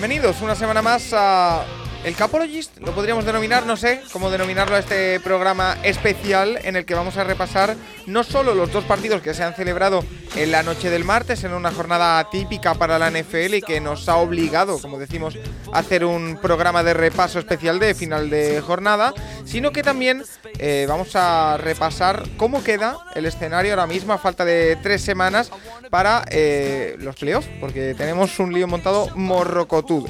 Bienvenidos una semana más a el Capologist lo podríamos denominar, no sé cómo denominarlo a este programa especial en el que vamos a repasar no solo los dos partidos que se han celebrado en la noche del martes, en una jornada típica para la NFL y que nos ha obligado, como decimos, a hacer un programa de repaso especial de final de jornada, sino que también eh, vamos a repasar cómo queda el escenario ahora mismo a falta de tres semanas para eh, los playoffs, porque tenemos un lío montado morrocotudo.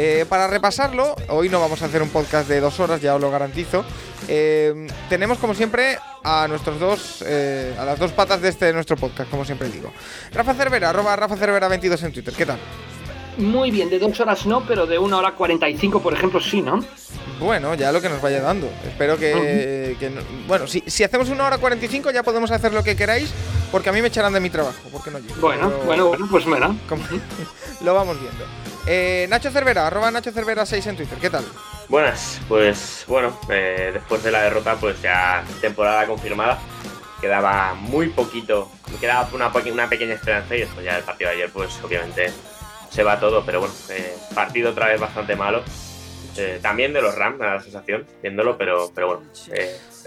Eh, para repasarlo, hoy no vamos a hacer un podcast de dos horas, ya os lo garantizo. Eh, tenemos como siempre a nuestros dos, eh, a las dos patas de este nuestro podcast, como siempre digo. Rafa Cervera, arroba Rafa Cervera 22 en Twitter, ¿qué tal? Muy bien, de dos horas no, pero de una hora 45, por ejemplo, sí, ¿no? Bueno, ya lo que nos vaya dando. Espero que. bueno, si, si, hacemos una hora 45, ya podemos hacer lo que queráis, porque a mí me echarán de mi trabajo, porque no llego. Bueno, bueno, bueno, pues mira. lo vamos viendo. Eh, Nacho Cervera, arroba Nacho Cervera 6 en Twitter, ¿qué tal? Buenas, pues bueno, eh, después de la derrota, pues ya temporada confirmada. Quedaba muy poquito, quedaba una, pequeña esperanza y después ya el partido de ayer, pues obviamente se va todo, pero bueno, eh, partido otra vez bastante malo. también de los Rams, da la sensación, viéndolo, pero, pero bueno,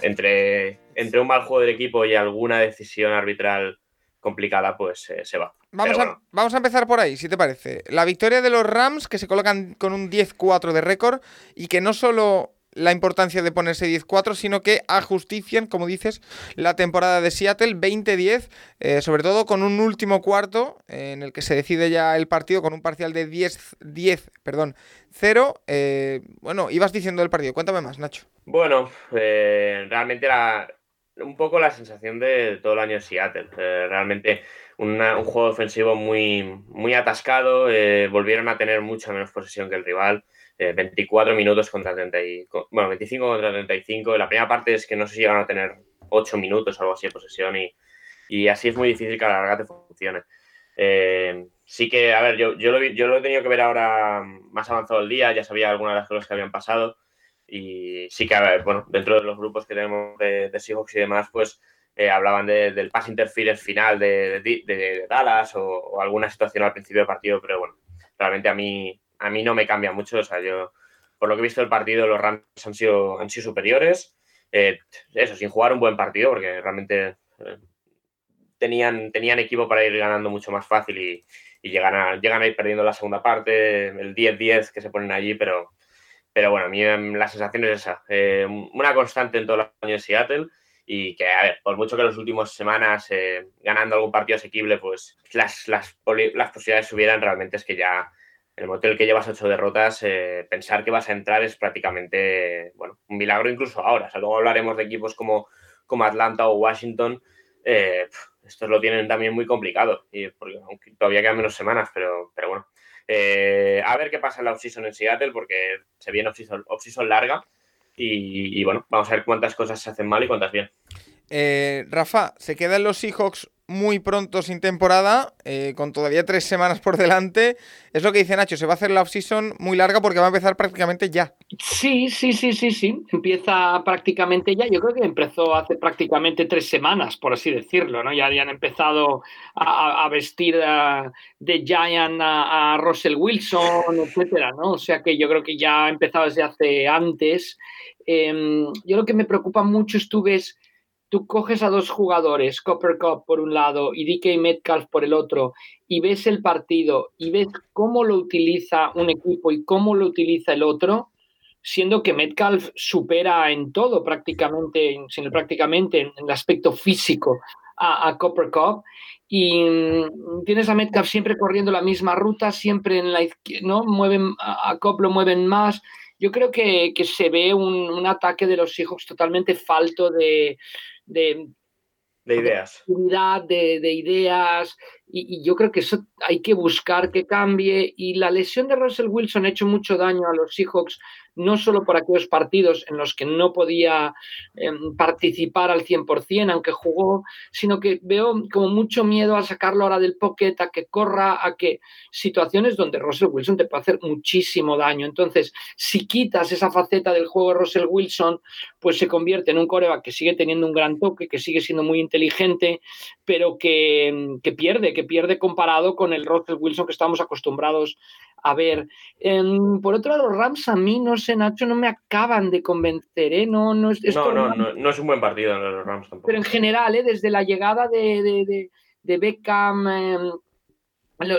entre, entre un mal juego del equipo y alguna decisión arbitral complicada, pues se va. Vamos, a, vamos a empezar por ahí, si te parece. La victoria de los Rams, que se colocan con un 10-4 de récord y que no solo la importancia de ponerse 10-4, sino que ajustician, como dices, la temporada de Seattle 20-10, eh, sobre todo con un último cuarto eh, en el que se decide ya el partido con un parcial de 10-10, perdón, 0. Eh, bueno, ibas diciendo el partido, cuéntame más, Nacho. Bueno, realmente era un poco la sensación de todo el año Seattle. realmente un juego ofensivo muy, muy atascado, eh, volvieron a tener mucha menos posesión que el rival, 24 eh, minutos contra 30 y, bueno, 25 contra 35, la primera parte es que no sé si llegan a tener 8 minutos o algo así de posesión y, y así es muy difícil que a la larga te funcione. Eh, sí que, a ver, yo, yo, lo, yo lo he tenido que ver ahora más avanzado el día, ya sabía algunas de las cosas que habían pasado y sí que, a ver, bueno, dentro de los grupos que tenemos de, de Seahawks y demás, pues eh, hablaban del pass interference final de, Dallas o, alguna situación al principio del partido, pero bueno, realmente a mí, a mí no me cambia mucho. O sea, yo, por lo que he visto del partido, los Rams han sido, han sido superiores. Eh, eso, sin jugar un buen partido, porque realmente eh, tenían, tenían equipo para ir ganando mucho más fácil y, llegan, a, llegan a ir perdiendo la segunda parte, el 10-10 que se ponen allí, pero, pero bueno, a mí la sensación es esa. una constante en todo el año de Seattle y que, a ver, por mucho que en las últimas semanas eh, ganando algún partido asequible, pues las, las, posibilidades subieran, realmente es que ya el momento que llevas ocho derrotas, eh, pensar que vas a entrar es prácticamente, bueno, un milagro incluso ahora. O sea, luego hablaremos de equipos como, como Atlanta o Washington, eh, estos lo tienen también muy complicado, y porque, aunque todavía quedan menos semanas, pero, pero bueno. a ver qué pasa en la offseason en Seattle, porque se viene offseason off larga. Y, bueno, vamos a ver cuántas cosas se hacen mal y cuántas bien. Eh, Rafa, se quedan los Seahawks muy pronto sin temporada, eh, con todavía tres semanas por delante. Es lo que dice Nacho, se va a hacer la off-season muy larga porque va a empezar prácticamente ya. Sí, sí, sí, sí, sí. Empieza prácticamente ya. Yo creo que empezó hace prácticamente tres semanas, por así decirlo, ¿no? Ya habían empezado a, vestir de Giant a, Russell Wilson, etcétera, ¿no? O sea que yo creo que ya ha empezado desde hace antes. Em, yo lo que me preocupa mucho es tú coges a dos jugadores, Copper Cup por un lado y DK Metcalf por el otro, y ves el partido y ves cómo lo utiliza un equipo y cómo lo utiliza el otro, siendo que Metcalf supera en todo prácticamente, sin prácticamente en el aspecto físico a, Copper Cup y mm, tienes a Metcalf siempre corriendo la misma ruta, siempre en la izquierda, ¿no? Mueven, a Cop lo mueven más. Yo creo que, se ve un, un, ataque de los hijos totalmente falto de, de, de ideas. De, de ideas, y, yo creo que eso hay que buscar que cambie. Y la lesión de Russell Wilson ha hecho mucho daño a los Seahawks no solo por aquellos partidos en los que no podía em, participar al 100%, aunque jugó, sino que veo como mucho miedo a sacarlo ahora del pocket, a que corra, a que situaciones donde Russell Wilson te puede hacer muchísimo daño. Entonces, si quitas esa faceta del juego de Russell Wilson, pues se convierte en un coreback que sigue teniendo un gran toque, que sigue siendo muy inteligente, pero que, que pierde, que pierde comparado con el Russell Wilson que estamos acostumbrados a ver. Em, por otro lado, los Rams a mí, no sé, Nacho, no me acaban de convencer, ¿eh? No, no, es, no, no, no, es un buen partido los Rams tampoco. Pero en general, ¿eh? desde la llegada de, de, de, Beckham, em,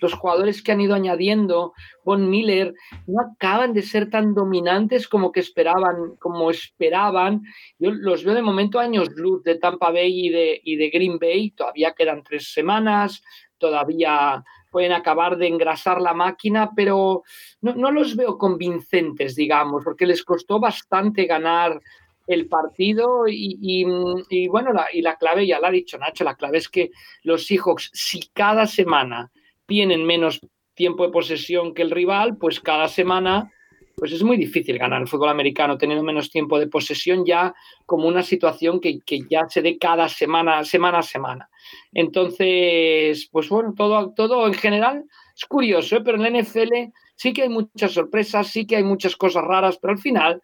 los jugadores que han ido añadiendo, Von Miller, no acaban de ser tan dominantes como que esperaban, como esperaban. Yo los veo de momento años luz de Tampa Bay y de, y de Green Bay, todavía quedan tres semanas, todavía pueden acabar de engrasar la máquina, pero no, los veo convincentes, digamos, porque les costó bastante ganar el partido y, bueno, la, y la clave ya la ha dicho Nacho, la clave es que los Seahawks, si cada semana tienen menos tiempo de posesión que el rival, pues cada semana pues es muy difícil ganar el fútbol americano teniendo menos tiempo de posesión ya como una situación que, ya se dé cada semana, semana a semana. Entonces, pues bueno, todo, todo en general es curioso, ¿eh? pero en la NFL sí que hay muchas sorpresas, sí que hay muchas cosas raras, pero al final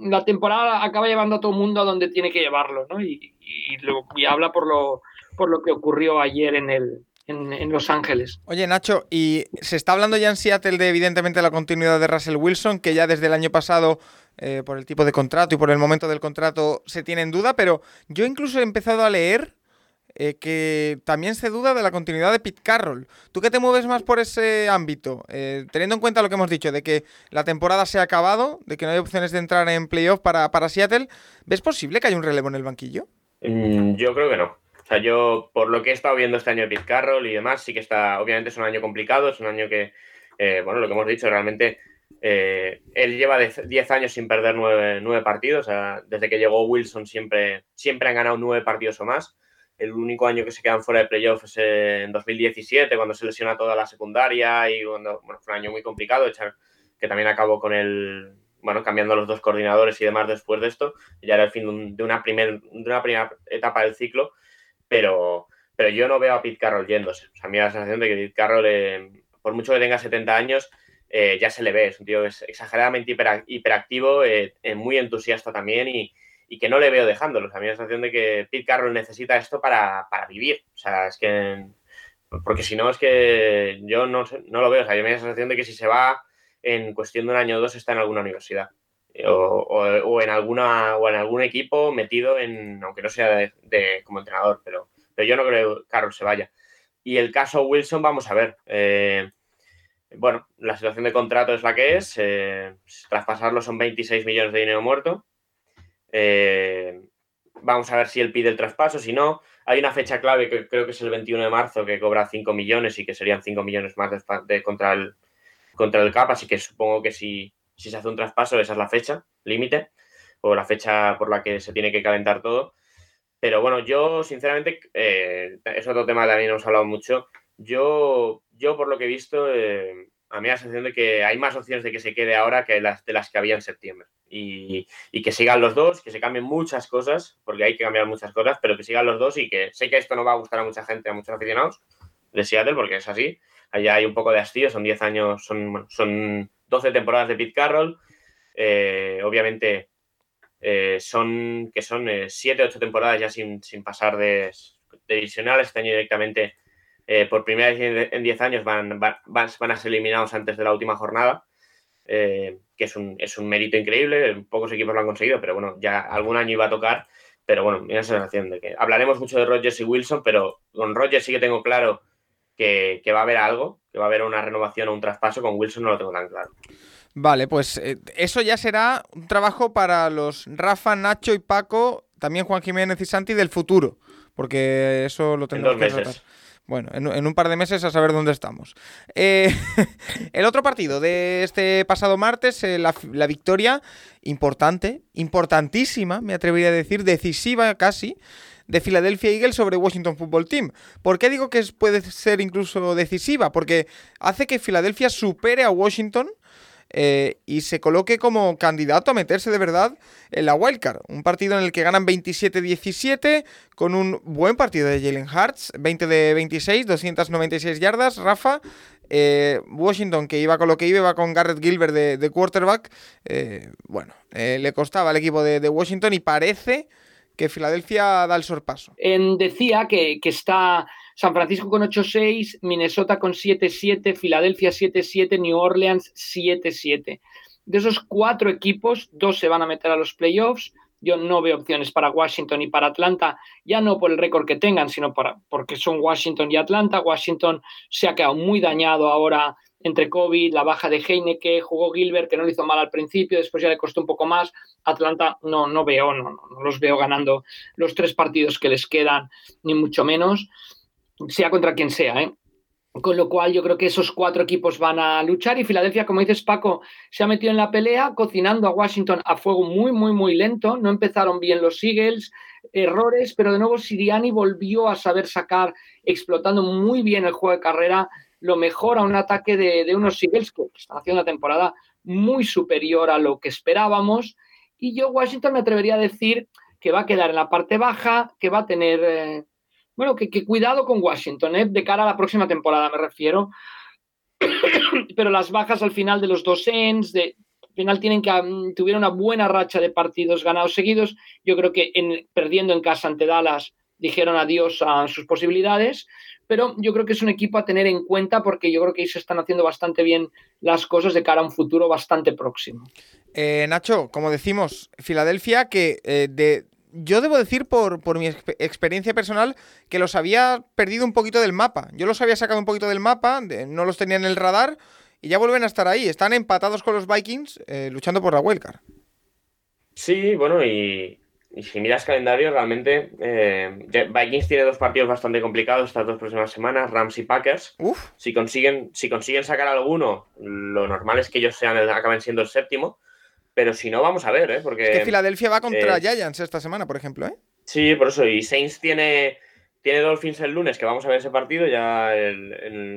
la temporada acaba llevando a todo el mundo a donde tiene que llevarlo, ¿no? Y, y, habla por lo, por lo que ocurrió ayer en el, en, Los Ángeles. Oye, Nacho, y se está hablando ya en Seattle de evidentemente la continuidad de Russell Wilson, que ya desde el año pasado, eh, por el tipo de contrato y por el momento del contrato, se tiene en duda, pero yo incluso he empezado a leer eh, que también se duda de la continuidad de Pete Carroll. ¿Tú qué te mueves más por ese ámbito? Eh, teniendo en cuenta lo que hemos dicho, de que la temporada se ha acabado, de que no hay opciones de entrar en playoff para, para Seattle, ¿ves posible que haya un relevo en el banquillo? Mm, yo creo que no. O sea, yo, por lo que he estado viendo este año de Pete Carroll y demás, sí que está, obviamente es un año complicado, es un año que, eh, bueno, lo que hemos dicho, realmente él lleva 10 años sin perder nueve, partidos. O sea, desde que llegó Wilson siempre, siempre han ganado nueve partidos o más. El único año que se quedan fuera de playoffs es en 2017, cuando se lesiona toda la secundaria y cuando, bueno, fue un año muy complicado, que también acabó con el, bueno, cambiando los dos coordinadores y demás después de esto. Ya era el fin de una, primer, de una primera etapa del ciclo pero, pero yo no veo a Pete Carroll yéndose. O sea, a mí me da la sensación de que Pete Carroll, eh, por mucho que tenga 70 años, eh, ya se le ve. Es un tío exageradamente hiperactivo, eh, muy entusiasta también y, que no le veo dejándolo. O sea, a mí me la sensación de que Pete Carroll necesita esto para, vivir. O sea, es que. Porque si no, es que yo no, no lo veo. O sea, yo me da la sensación de que si se va en cuestión de un año o dos está en alguna universidad. O, en alguna o en algún equipo metido en, aunque no sea de, como entrenador, pero, pero yo no creo que Carroll se vaya. Y el caso Wilson, vamos a ver. Eh, bueno, la situación de contrato es la que es. Eh, traspasarlo son 26 millones de dinero muerto. Eh, vamos a ver si él pide el traspaso. Si no, hay una fecha clave que creo que es el 21 de marzo que cobra 5 millones y que serían 5 millones más de, contra, el, contra el CAP. Así que supongo que si, si se hace un traspaso, esa es la fecha límite o la fecha por la que se tiene que calentar todo. Pero bueno, yo sinceramente, eh, es otro tema que también hemos hablado mucho. Yo, yo por lo que he visto, eh, a mí la sensación de que hay más opciones de que se quede ahora que las de las que había en septiembre. Y, que sigan los dos, que se cambien muchas cosas, porque hay que cambiar muchas cosas, pero que sigan los dos y que sé que esto no va a gustar a mucha gente, a muchos aficionados de Seattle, porque es así. Allá hay un poco de hastío, son 10 años, son, son 12 temporadas de Pete Carroll. Eh, obviamente eh, son que son 7 o 8 temporadas ya sin, pasar de, divisionales. Este año directamente, eh, por primera vez en 10 años, van, van, van, a ser eliminados antes de la última jornada. que es un, es un mérito increíble. Pocos equipos lo han conseguido, pero bueno, ya algún año iba a tocar. Pero bueno, me da la sensación de que hablaremos mucho de Rogers y Wilson, pero con Rogers sí que tengo claro que, va a haber algo, que va a haber una renovación o un traspaso. Con Wilson no lo tengo tan claro. Vale, pues eh, eso ya será un trabajo para los Rafa, Nacho y Paco, también Juan Jiménez y Santi del futuro, porque eso lo tendremos que tratar. Bueno, en, un par de meses a saber dónde estamos. Eh, el otro partido de este pasado martes, eh, la, victoria importante, importantísima, me atrevería a decir, decisiva casi, de Philadelphia Eagles sobre Washington Football Team. ¿Por qué digo que puede ser incluso decisiva? Porque hace que Filadelfia supere a Washington eh, y se coloque como candidato a meterse de verdad en la wildcard. Un partido en el que ganan 27-17 con un buen partido de Jalen Hurts, 20 de 26, 296 yardas. Rafa, eh, Washington, que iba con lo que iba, iba con Garrett Gilbert de, quarterback. Eh, bueno, le costaba al equipo de, Washington y parece que Filadelfia da el sorpaso. decía que, que está San Francisco con 8-6, Minnesota con 7-7, Filadelfia 7-7, New Orleans 7-7. De esos cuatro equipos, dos se van a meter a los playoffs. Yo no veo opciones para Washington y para Atlanta, ya no por el récord que tengan, sino para, porque son Washington y Atlanta. Washington se ha quedado muy dañado ahora entre COVID, la baja de Heineke, jugó Gilbert, que no lo hizo mal al principio, después ya le costó un poco más. Atlanta no, no veo, no, no los veo ganando los tres partidos que les quedan, ni mucho menos sea contra quien sea, ¿eh? Con lo cual yo creo que esos cuatro equipos van a luchar y Filadelfia, como dices Paco, se ha metido en la pelea cocinando a Washington a fuego muy, muy, muy lento. No empezaron bien los Eagles, errores, pero de nuevo Siriani volvió a saber sacar, explotando muy bien el juego de carrera, lo mejor a un ataque de, unos Eagles que están haciendo una temporada muy superior a lo que esperábamos. Y yo Washington me atrevería a decir que va a quedar en la parte baja, que va a tener... Eh, bueno, que, cuidado con Washington, ¿eh? de cara a la próxima temporada me refiero. Pero las bajas al final de los dos ends, al final tienen que um, tuvieron una buena racha de partidos ganados seguidos. Yo creo que en, perdiendo en casa ante Dallas dijeron adiós a sus posibilidades, pero yo creo que es un equipo a tener en cuenta porque yo creo que ahí se están haciendo bastante bien las cosas de cara a un futuro bastante próximo. Eh, Nacho, como decimos, Filadelfia que eh, de yo debo decir por, por mi experiencia personal que los había perdido un poquito del mapa. Yo los había sacado un poquito del mapa, no los tenía en el radar y ya vuelven a estar ahí. Están empatados con los Vikings eh, luchando por la wildcard. Sí, bueno, y, si miras calendario, realmente eh, Vikings tiene dos partidos bastante complicados estas dos próximas semanas, Rams y Packers. Si consiguen, si consiguen sacar alguno, lo normal es que ellos sean, acaben siendo el séptimo. Pero si no, vamos a ver, ¿eh? Porque, es que Filadelfia va contra Giants esta semana, por ejemplo, ¿eh? Sí, por eso. Y Saints tiene, tiene Dolphins el lunes, que vamos a ver ese partido. Ya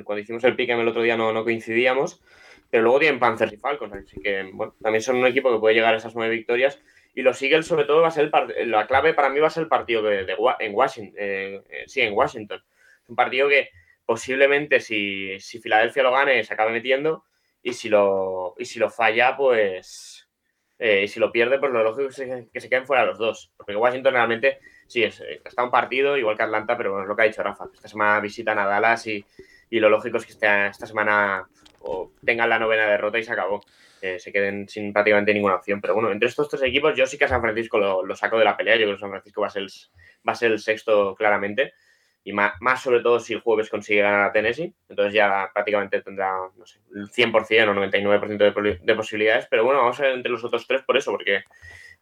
cuando hicimos el pick el otro día no, no coincidíamos. Pero luego tienen Panthers y Falcons. Así que, bueno, también son un equipo que puede llegar a esas nueve victorias. Y los Eagles, sobre todo, va a ser el la clave para mí va a ser el partido de, en Washington. Eh, eh, sí, en Washington. Un partido que posiblemente, si, si Filadelfia lo gane, se acabe metiendo. Y si lo, y si lo falla, pues eh, y si lo pierde, pues lo lógico es que se, queden fuera los dos. Porque Washington realmente, sí, es, eh, está un partido igual que Atlanta, pero bueno, es lo que ha dicho Rafa. Esta semana visitan a Dallas y, lo lógico es que esta, semana tengan la novena derrota y se acabó. Se queden sin prácticamente ninguna opción. Pero bueno, entre estos tres equipos, yo sí que a San Francisco lo, saco de la pelea. Yo creo que San Francisco va a ser va a ser el sexto claramente y más, sobre todo si el jueves consigue ganar a Tennessee, entonces ya prácticamente tendrá, no sé, el 100% o 99% de, de posibilidades, pero bueno, vamos a ver entre los otros tres por eso, porque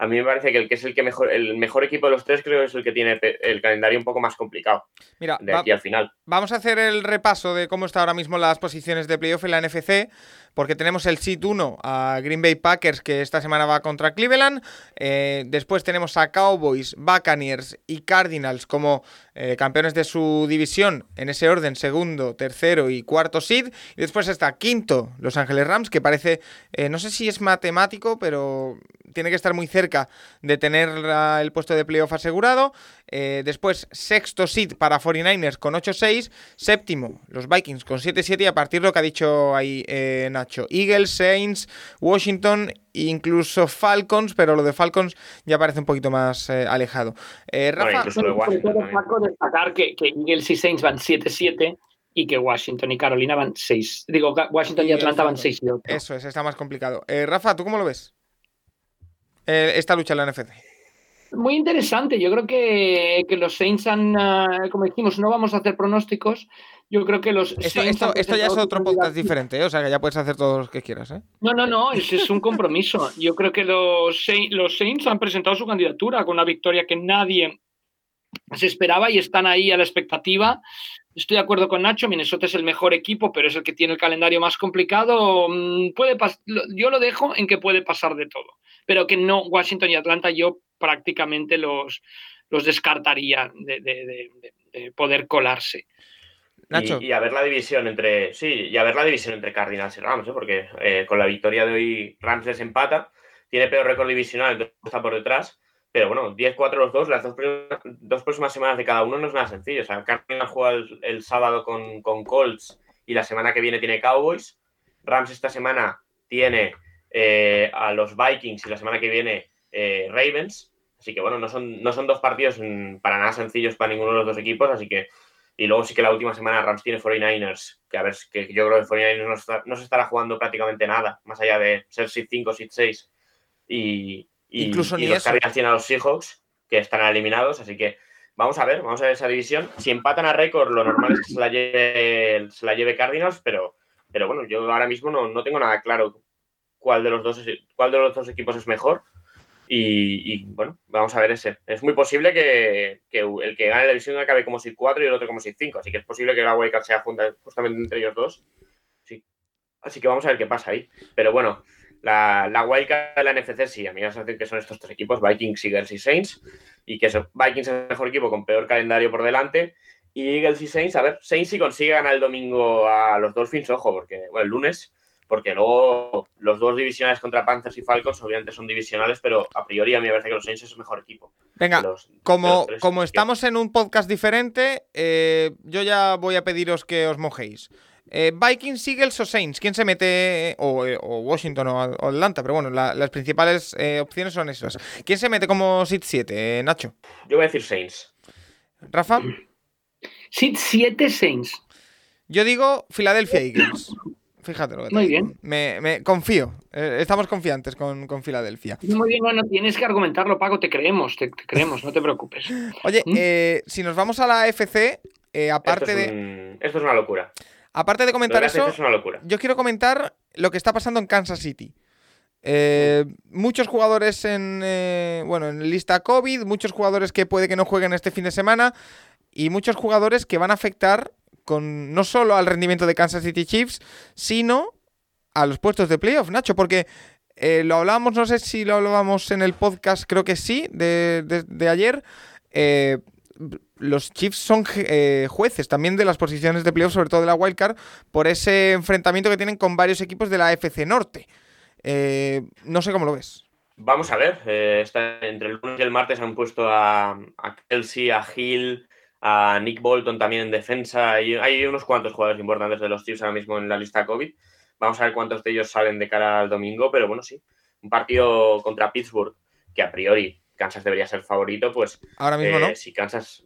a mí me parece que el que es el que mejor, el mejor equipo de los tres creo que es el que tiene el calendario un poco más complicado. Mira, de aquí al final. Vamos a hacer el repaso de cómo está ahora mismo las posiciones de playoff en la NFC porque tenemos el Seed 1 a Green Bay Packers, que esta semana va contra Cleveland. Eh, después tenemos a Cowboys, Buccaneers y Cardinals como eh, campeones de su división, en ese orden, segundo, tercero y cuarto seed. Y después está quinto, Los Ángeles Rams, que parece, eh, no sé si es matemático, pero tiene que estar muy cerca de tener el puesto de playoff asegurado. Eh, después, sexto seed para 49ers con 8-6. Séptimo, los Vikings con 7-7. Y a partir de lo que ha dicho ahí eh, Nacho, Eagles, Saints, Washington incluso Falcons, pero lo de Falcons ya parece un poquito más eh, alejado. Rafa, destacar que, que Eagles y Saints van 7-7 y que Washington y Carolina van 6. Digo, Washington y Atlanta van 6 y 8. Eso es, está más complicado. Rafa, ¿tú cómo lo ves? Esta lucha en la NFC. Muy interesante. Yo creo que, los Saints han, ah, como dijimos, no vamos a hacer pronósticos. Yo creo que los. Esto, esto, ya es otro podcast diferente, ¿eh? o sea que ya puedes hacer todos los que quieras. ¿eh? No, no, no, ese es un compromiso. Yo creo que los, los Saints han presentado su candidatura con una victoria que nadie se esperaba y están ahí a la expectativa estoy de acuerdo con Nacho, Minnesota es el mejor equipo, pero es el que tiene el calendario más complicado. Mm, puede yo lo dejo en que puede pasar de todo, pero que no, Washington y Atlanta yo prácticamente los, los descartaría de, poder colarse. Nacho. Y, a ver la división entre. Sí, y a ver la división entre Cardinals y Rams, ¿eh? porque eh, con la victoria de hoy Rams les empata, tiene peor récord divisional, está por detrás pero bueno, 10-4 los dos, las dos, próximas semanas de cada uno no es nada sencillo. O sea, Cardinals juega el, sábado con, Colts y la semana que viene tiene Cowboys. Rams esta semana tiene eh, a los Vikings y la semana que viene eh, Ravens. Así que bueno, no son, no son dos partidos para nada sencillos para ninguno de los dos equipos. Así que, y luego sí que la última semana Rams tiene 49ers, que a ver, que yo creo que 49ers no, se estará jugando prácticamente nada, más allá de ser SID 5, SID 6. Y, y, Incluso y los Cardinals tienen a los Seahawks, que están eliminados, así que vamos a ver, vamos a ver esa división. Si empatan a récord, lo normal es que se la lleve, se la lleve Cardinals, pero, pero bueno, yo ahora mismo no, no, tengo nada claro cuál de los dos, cuál de los dos equipos es mejor. Y, bueno, vamos a ver ese. Es muy posible que, que, el que gane la división acabe como si 4 y el otro como si 5. Así que es posible que la wildcard sea justamente entre ellos dos. Sí. Así que vamos a ver qué pasa ahí. Pero bueno, la, la wildcard de la NFC sí, a mí me hace que son estos tres equipos, Vikings, Eagles y Saints, y que Vikings es el mejor equipo con peor calendario por delante, y Eagles y Saints, a ver, Saints si consigue ganar el domingo a los Dolphins, ojo, porque, bueno, el lunes, porque luego los dos divisionales contra Panthers y Falcons obviamente son divisionales, pero a priori a mí me parece que los Saints es el mejor equipo. Venga, como, como estamos en un podcast diferente, eh, yo ya voy a pediros que os mojéis. Eh, Vikings, Eagles o Saints, ¿quién se mete? O, eh, Washington o, Atlanta, pero bueno, las principales eh, opciones son esas. ¿Quién se mete como Seed 7, Nacho? Yo voy a decir Saints. ¿Rafa? Seed 7 Saints. Yo digo Philadelphia Eagles. Fíjate lo que Muy bien. Me, confío. estamos confiantes con, con, Filadelfia. Muy bien, no, tienes que argumentarlo, Paco. Te creemos, te, creemos, no te preocupes. Oye, ¿Mm? si nos vamos a la FC, aparte de. Esto es una locura. Aparte de comentar eso, yo quiero comentar lo que está pasando en Kansas City. Eh, muchos jugadores en eh, bueno en lista COVID, muchos jugadores que puede que no jueguen este fin de semana y muchos jugadores que van a afectar con no solo al rendimiento de Kansas City Chiefs, sino a los puestos de playoff, Nacho, porque eh, lo hablábamos, no sé si lo hablábamos en el podcast, creo que sí, de, de ayer los Chiefs son eh, jueces también de las posiciones de playoff, sobre todo de la wildcard, por ese enfrentamiento que tienen con varios equipos de la FC Norte. Eh, no sé cómo lo ves. Vamos a ver, eh, entre el lunes y el martes han puesto a, Kelsey, a Hill, a Nick Bolton también en defensa. Hay, hay unos cuantos jugadores importantes de los Chiefs ahora mismo en la lista COVID. Vamos a ver cuántos de ellos salen de cara al domingo, pero bueno, sí. Un partido contra Pittsburgh, que a priori Kansas debería ser favorito, pues ahora mismo no. Si Kansas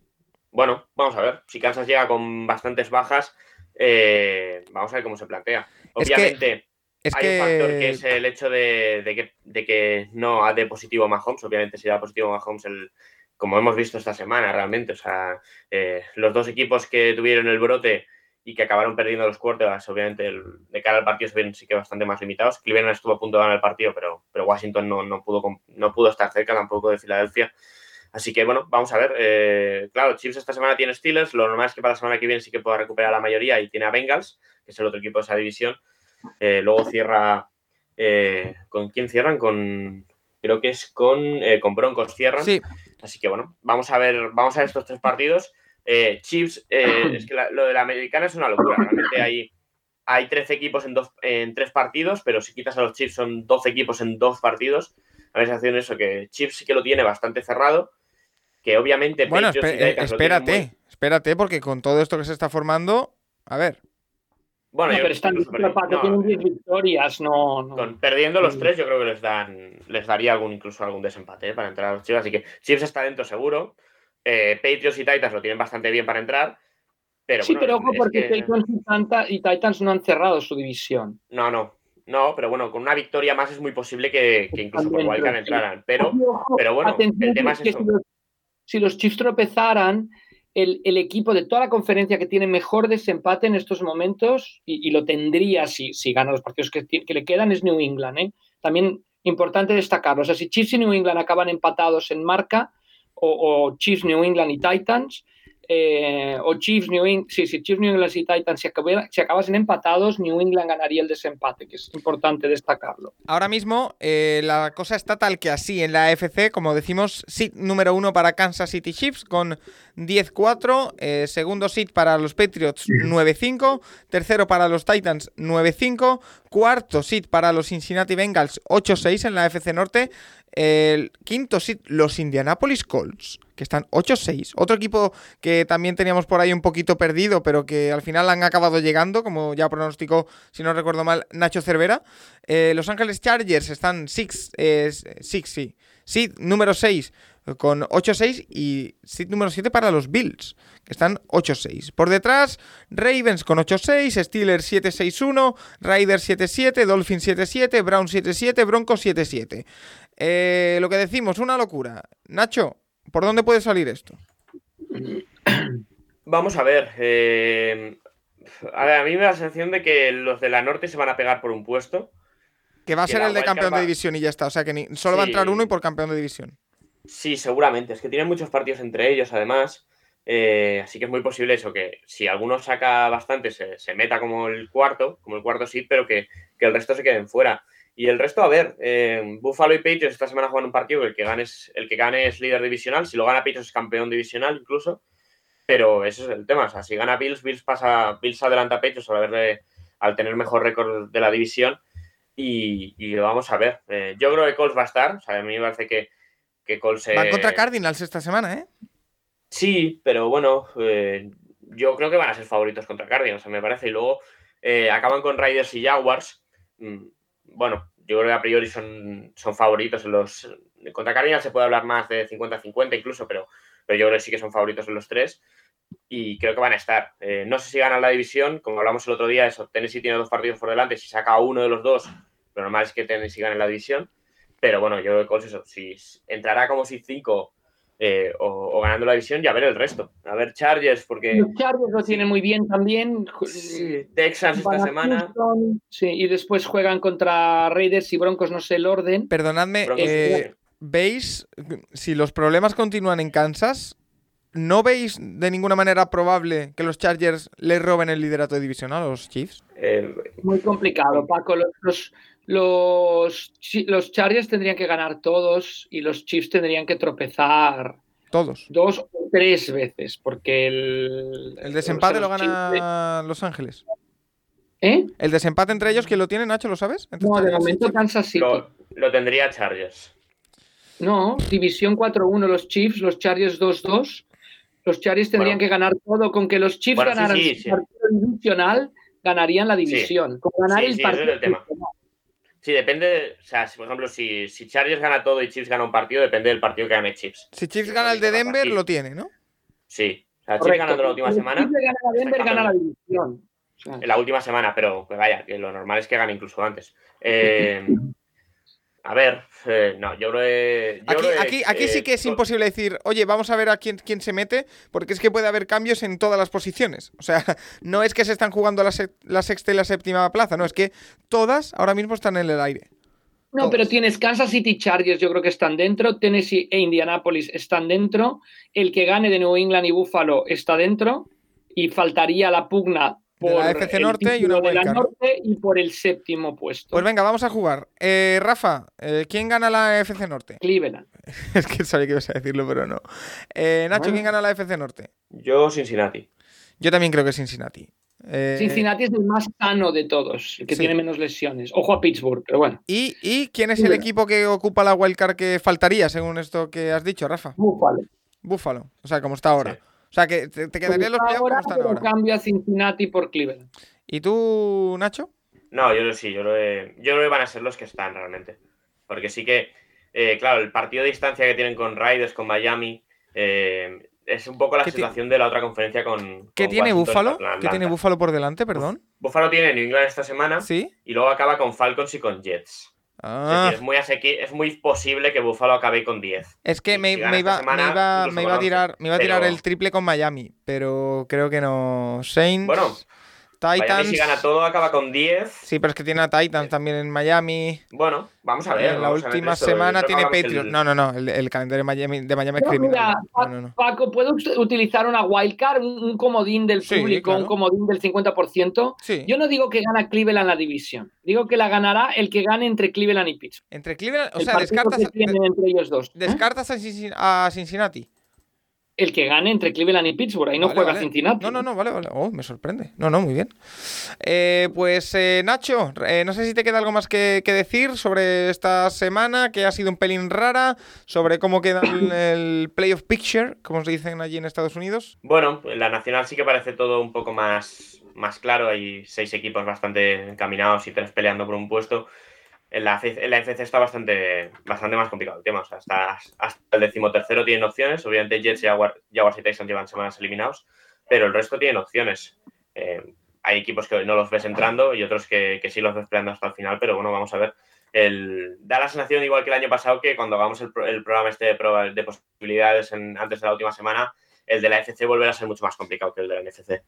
bueno, vamos a ver. Si Kansas llega con bastantes bajas, eh, vamos a ver cómo se plantea. Obviamente, hay un factor que es el hecho de, que, no ha de positivo Mahomes. Obviamente, si da positivo Mahomes, el, como hemos visto esta semana, realmente. O sea, eh, los dos equipos que tuvieron el brote y que acabaron perdiendo los quarterbacks, obviamente, de cara al partido se ven sí que bastante más limitados. Cleveland estuvo a punto de ganar el partido, pero, pero Washington no, no, pudo, no pudo estar cerca tampoco de Filadelfia. Así que bueno, vamos a ver. Eh, claro, Chiefs esta semana tiene Steelers. Lo normal es que para la semana que viene sí que pueda recuperar la mayoría y tiene a Bengals, que es el otro equipo de esa división. Eh, luego cierra. Eh, ¿Con quién cierran? Con. Creo que es con, con Broncos cierran. Sí. Así que bueno, vamos a ver, vamos a ver estos tres partidos. Chiefs, es que lo de la americana es una locura. Realmente hay, hay 13 equipos en, dos, en tres partidos, pero si quitas a los Chiefs son 12 equipos en dos partidos. A la sensación eso, que Chiefs sí que lo tiene bastante cerrado que obviamente... Bueno, espérate, espérate, porque con todo esto que se está formando, a ver. Bueno, pero están tienen 10 victorias, no, perdiendo los tres, yo creo que les dan, les daría algún, incluso algún desempate ¿eh? para entrar a los Chiefs. Así que Chiefs está dentro seguro. Eh, Patriots y Titans lo tienen bastante bien para entrar. Pero sí, pero ojo, porque Patriots y, Titans no han cerrado su división. No, no. No, pero bueno, con una victoria más es muy posible que, incluso por Wildcard entraran. Pero, pero bueno, el tema es eso si los Chiefs tropezaran, el, equipo de toda la conferencia que tiene mejor desempate en estos momentos, y, lo tendría si, si gana los partidos que, le quedan, es New England. ¿eh? También importante destacarlo. O sea, si Chiefs y New England acaban empatados en marca, o, Chiefs, New England y Titans, eh, o Chiefs, New England, sí, si Chiefs, New England y Titans si, si, acabasen empatados, New England ganaría el desempate, que es importante destacarlo. Ahora mismo eh, la cosa está tal que así en la AFC, como decimos, seed número uno para Kansas City Chiefs con 10-4, eh, segundo seed para los Patriots 9-5, tercero para los Titans 9-5, cuarto seed para los Cincinnati Bengals 8-6 en la AFC Norte, el quinto seed los Indianapolis Colts que están 8-6. Otro equipo que también teníamos por ahí un poquito perdido, pero que al final han acabado llegando, como ya pronosticó, si no recuerdo mal, Nacho Cervera. Eh, Los Ángeles Chargers están 6, eh, sí. Seed número 6 con 8-6 y seed número 7 para los Bills, que están 8-6. Por detrás, Ravens con 8-6, Steelers 7-6-1, Raiders 7-7, Dolphins 7-7, Browns 7-7, Broncos 7-7. Eh, lo que decimos, una locura. Nacho, ¿Por dónde puede salir esto? Vamos a ver. Eh, a, mí me da la sensación de que los de la norte se van a pegar por un puesto. Que va a ser el de campeón de división y ya está. O sea que solo va a entrar uno y por campeón de división. Sí, seguramente. Es que tienen muchos partidos entre ellos, además. Eh, así que es muy posible eso, que si alguno saca bastante, se, meta como el cuarto, como el cuarto sí, pero que, que el resto se queden fuera. Y el resto, a ver, eh, Buffalo y Patriots esta semana juegan un partido que el que, gane es, el que gane es líder divisional. Si lo gana Patriots es campeón divisional incluso. Pero ese es el tema. O sea, si gana Bills, Bills pasa, Bills adelanta a Patriots al, al tener mejor récord de la división. Y, y vamos a ver. Eh, yo creo que Colts va a estar. O sea, a mí me parece que, que Colts. Van contra Cardinals esta semana, ¿eh? Sí, pero bueno, eh, yo creo que van a ser favoritos contra Cardinals, me parece. Y luego acaban con Raiders y Jaguars. Bueno, yo creo que a priori son, son favoritos en los. Contra Cardinals se puede hablar más de 50-50 incluso, pero, pero yo creo que sí que son favoritos en los tres. Y creo que van a estar. Eh, no sé si ganan la división, como hablamos el otro día, eso, Tennessee tiene dos partidos por delante. Si saca uno de los dos, lo normal es que Tennessee gane la división. Pero bueno, yo creo que eso, si entrará como si 5 eh, o, ganando la división y a ver el resto. A ver Chargers, porque... Los Chargers lo tienen muy bien también. Sí, Texas esta semana. sí, y después juegan contra Raiders y Broncos, no sé el orden. Perdonadme, eh, ¿veis si los problemas continúan en Kansas? ¿No veis de ninguna manera probable que los Chargers les roben el liderato de división a los Chiefs? Eh, muy complicado, Paco. los, los, los Chargers tendrían que ganar todos y los Chiefs tendrían que tropezar todos. Dos o tres veces, porque el. El desempate lo gana Los Ángeles. ¿Eh? El desempate entre ellos, ¿quién lo tiene, Nacho? ¿Lo sabes? no, de momento Kansas City. Lo, tendría Chargers. No, división 4-1 los Chiefs, los Chargers 2-2. Los Chargers tendrían que ganar todo. Con que los Chiefs ganaran el partido divisional, ganarían la división. Con ganar el partido. Sí, depende. O sea, si, por ejemplo, si, si Chargers gana todo y Chiefs gana un partido, depende del partido que gane Chiefs. Si Chiefs gana el de Denver, lo tiene, ¿no? Sí. O sea, Chiefs ganando la última semana. Si Chiefs gana Denver, gana la división. En la última semana, pero que vaya, que lo normal es que gane incluso antes. Eh, a ver, eh, no, yo creo aquí, aquí, sí que es imposible decir, oye, vamos a ver a quién, quién se mete, porque es que puede haber cambios en todas las posiciones. O sea, no es que se están jugando la, sexta y la séptima plaza, no, es que todas ahora mismo están en el aire. No, pero tienes Kansas City Chargers, yo creo que están dentro, Tennessee e Indianapolis están dentro, el que gane de New England y Buffalo está dentro, y faltaría la pugna por la FC Norte y una de la Norte y por el séptimo puesto. Pues venga, vamos a jugar. Eh, Rafa, eh, ¿quién gana la FC Norte? Cleveland. es que sabía que ibas a decirlo, pero no. Eh, Nacho, ¿quién gana la FC Norte? Yo, Cincinnati. Yo también creo que Cincinnati. Cincinnati es el más sano de todos, el que tiene menos lesiones. Ojo a Pittsburgh, pero bueno. ¿Y, quién es el equipo que ocupa la wildcard que faltaría, según esto que has dicho, Rafa? Búfalo. Búfalo, o sea, como está ahora. O sea, que te, quedarían los playoffs como están ahora. Cincinnati por Cleveland. ¿Y tú, Nacho? No, yo sí, yo, lo yo creo que van a ser los que están realmente. Porque sí que, eh, claro, el partido de distancia que tienen con Raiders, con Miami, eh, es un poco la situación de la otra conferencia con. ¿Qué tiene Búfalo? ¿Qué tiene Búfalo por delante, perdón? Búfalo tiene New England esta semana. Sí. Y luego acaba con Falcons y con Jets. Ah. Es, muy es muy posible que Buffalo acabe con 10. Es que me, iba, a tirar, me iba a tirar el triple con Miami, pero creo que no. Saints. Bueno, Titans. Miami si gana todo acaba con 10. Sí, pero es que tiene a Titans también en Miami. Bueno, vamos a ver. En la última semana tiene Patriots. el- No, no, no. El, el calendario de Miami, de Miami es No, criminal. mira, No, no, no. Paco, ¿puedo ut- utilizar una wildcard, un, un comodín del Sí, público, claro. un comodín del 50%? Sí. Yo no digo que gana Cleveland la división. Digo que la ganará el que gane entre Cleveland y Pittsburgh. Entre Cleveland, o El sea, descartas, que tienen entre ellos dos. descartas a Cincin- a Cincinnati. El que gane entre Cleveland y Pittsburgh. Ahí no Vale, juega vale. Cincinnati. No, no, no, vale, vale. Oh, me sorprende. No, no, muy bien. Eh, pues eh, Nacho, eh, no sé si te queda algo más que, que decir sobre esta semana, que ha sido un pelín rara, sobre cómo queda el, el playoff picture, como se dicen allí en Estados Unidos. Bueno, en la nacional sí que parece todo un poco más, más claro. Hay seis equipos bastante encaminados y tres peleando por un puesto. En la, en FC está bastante, bastante más complicado el tema. O sea, hasta, hasta el decimotercero tienen opciones. Obviamente Jets, Jaguar, Jaguars y Texans llevan semanas eliminados, pero el resto tienen opciones. Eh, hay equipos que no los ves entrando y otros que, sí los ves peleando hasta el final, pero bueno, vamos a ver. Da la sensación, igual que el año pasado, que cuando hagamos el, pro- el programa este de, posibilidades antes de la última semana, el de la FC volverá a ser mucho más complicado que el de la NFC.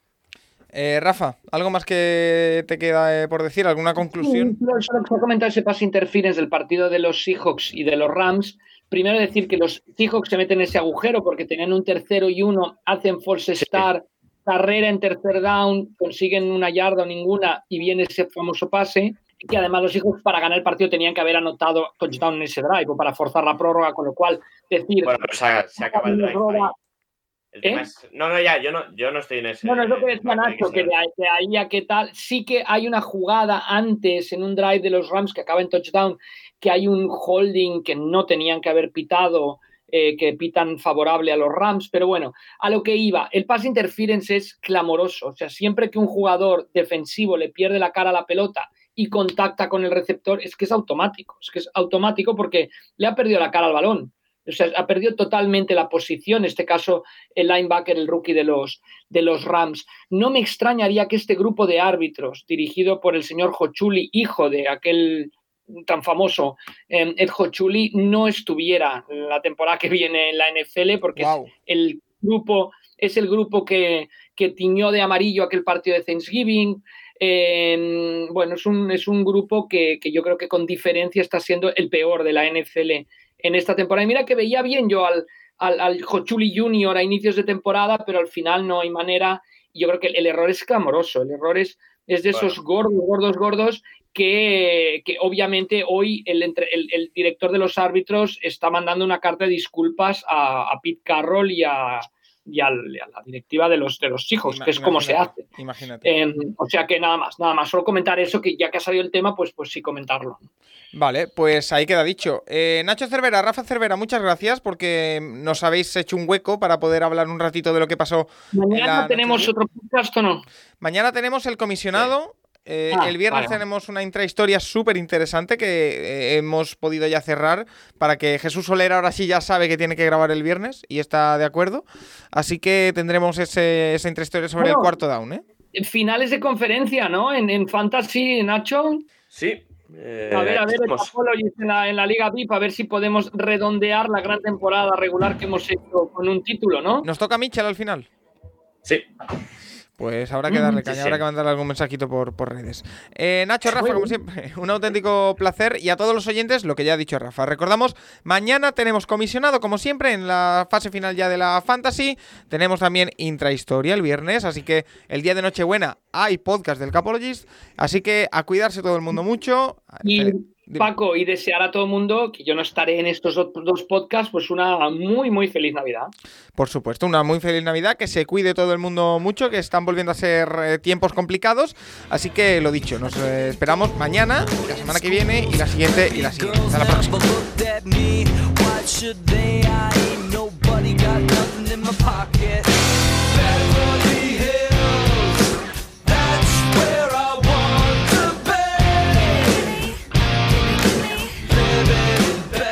Eh, Rafa, ¿algo más que te queda eh, por decir? ¿Alguna conclusión? Sí, solo- que se ha comentado ese pass interference del partido de los Seahawks y de los Rams. Primero decir que los Seahawks se meten en ese agujero porque tenían un tercero y uno, hacen false start, carrera en tercer down, consiguen una yarda o ninguna y viene ese famoso pase. Y que además los Seahawks para ganar el partido tenían que haber anotado touchdown en ese drive o para forzar la prórroga, con lo cual decir, Bueno, pero se, acaba el drive. roba-. El tema ¿Eh? es- no, no, ya, yo no, yo no estoy en ese. No, no es lo que decía Nacho, que ser. de ahí, de ahí a qué tal. Sí que hay una jugada antes en un drive de los Rams que acaba en touchdown, que hay un holding que no tenían que haber pitado, eh, que pitan favorable a los Rams, pero bueno, a lo que iba, el pass interference es clamoroso, o sea, siempre que un jugador defensivo le pierde la cara a la pelota y contacta con el receptor, es que es automático, es que es automático porque le ha perdido la cara al balón. O sea, ha perdido totalmente la posición, en este caso el linebacker, el rookie de los, de los Rams. No me extrañaría que este grupo de árbitros, dirigido por el señor Hochuli, hijo de aquel tan famoso eh, Ed Hochuli, no estuviera la temporada que viene en la NFL, porque Wow. es el grupo, es el grupo que, que tiñó de amarillo aquel partido de Thanksgiving. Eh, bueno, es un, es un grupo que, que yo creo que con diferencia está siendo el peor de la NFL en esta temporada. Y mira que veía bien yo al, al, al Hochuli Junior a inicios de temporada, pero al final no hay manera. Y yo creo que el, el error es clamoroso. El error es, es de esos gordos, gordos, gordos que, que obviamente hoy el, entre, el, el, director de los árbitros está mandando una carta de disculpas a, a Pete Carroll y a, y a, la directiva de los, de los hijos, que es como se hace. Imagínate. Eh, o sea que nada más, nada más. Solo comentar eso, que ya que ha salido el tema, pues, pues sí comentarlo. Vale, pues ahí queda dicho. Eh, Nacho Cervera, Rafa Cervera, muchas gracias porque nos habéis hecho un hueco para poder hablar un ratito de lo que pasó. Mañana tenemos otro podcast o no? Mañana tenemos el comisionado. Eh, ah, el viernes vale. tenemos una intrahistoria súper interesante que eh, hemos podido ya cerrar para que Jesús Soler ahora sí ya sabe que tiene que grabar el viernes y está de acuerdo. Así que tendremos ese, esa intrahistoria sobre bueno, el cuarto down. ¿eh? Finales de conferencia, ¿no? En, en Fantasy, Nacho. Sí. Eh, a ver, a ver, en la, en la Liga VIP, a ver si podemos redondear la gran temporada regular que hemos hecho con un título, ¿no? Nos toca Mitchell al final. Sí. Pues habrá que darle caña, sí, sí. habrá que mandarle algún mensajito por, por redes. Eh, Nacho, Rafa, como siempre, un auténtico placer. Y a todos los oyentes, lo que ya ha dicho Rafa. Recordamos, mañana tenemos comisionado, como siempre, en la fase final ya de la Fantasy. Tenemos también intrahistoria el viernes, así que el día de Nochebuena hay podcast del Capologist. Así que a cuidarse todo el mundo mucho. Y... Paco, y desear a todo el mundo, que yo no estaré en estos dos podcasts, pues una muy, muy feliz Navidad. Por supuesto, una muy feliz Navidad, que se cuide todo el mundo mucho, que están volviendo a ser eh, tiempos complicados. Así que lo dicho, nos eh, esperamos mañana, la semana que viene y la siguiente y la siguiente. Hasta la próxima.